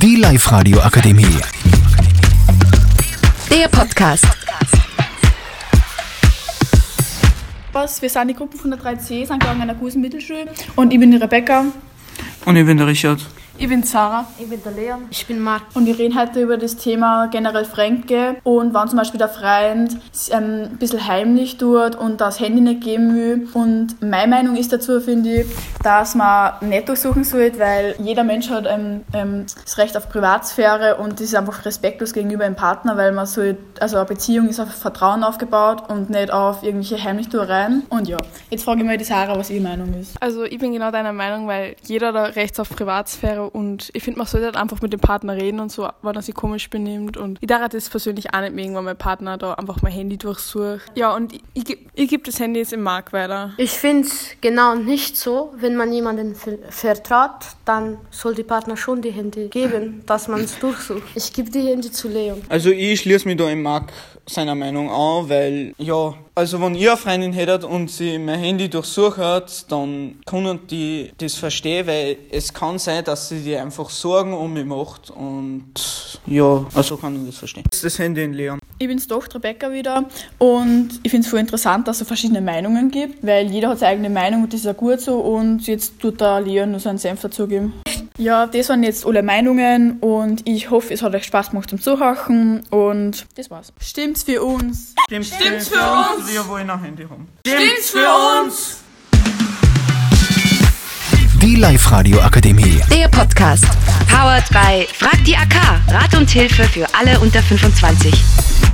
Die Live-Radio Akademie. Der Podcast. Was? Wir sind die Gruppe von der 3C, sind gegangen an der Gusen Mittelschule und ich bin die Rebecca Und ich bin der Richard. Ich bin Sarah Ich bin der Leon. Ich bin Marc. und wir reden heute über das Thema generell Fränke und wann zum Beispiel der Freund ähm, ein bisschen heimlich tut und das Handy nicht geben will. Und meine Meinung ist dazu, finde ich, dass man nicht durchsuchen sollte, weil jeder Mensch hat ähm, ähm, das Recht auf Privatsphäre und das ist einfach respektlos gegenüber dem Partner, weil man so, also eine Beziehung ist auf Vertrauen aufgebaut und nicht auf irgendwelche Heimlichtuereien. Und ja, jetzt frage ich mal die Sarah, was ihre Meinung ist. Also ich bin genau deiner Meinung, weil jeder da Recht auf Privatsphäre und ich finde, man sollte halt einfach mit dem Partner reden und so, wenn er sich komisch benimmt und ich darf das persönlich auch nicht mögen, wenn mein Partner da einfach mein Handy durchsucht. Ja, und ich, ich, ich gebe das Handy jetzt im Markt weiter. Ich finde es genau nicht so. Wenn man jemanden ver vertraut, dann soll die Partner schon die Hände geben, dass man es durchsucht. Ich gebe die Hände zu Leon. Also ich schließe mich da im Marc seiner Meinung an, weil ja, also wenn ihr eine Freundin hättet und sie mein Handy durchsucht, dann können die das verstehen, weil es kann sein, dass sie die einfach Sorgen um mich macht und ja, also kann ich das verstehen. Das ist das Handy in Leon. Ich bin's doch, Rebecca wieder. Und ich finde es voll interessant, dass es verschiedene Meinungen gibt, weil jeder hat seine eigene Meinung und das ist ja gut so. Und jetzt tut der Leon nur seinen Senf dazugeben. Ja, das waren jetzt alle Meinungen und ich hoffe, es hat euch Spaß gemacht zum Zuhören und das war's. Stimmt's für uns? Stimmt, Stimmt's für uns? Wir wollen ein Handy haben. Die Live-Radio Akademie. Der Podcast. Powered by Frag die AK. Rat und Hilfe für alle unter 25.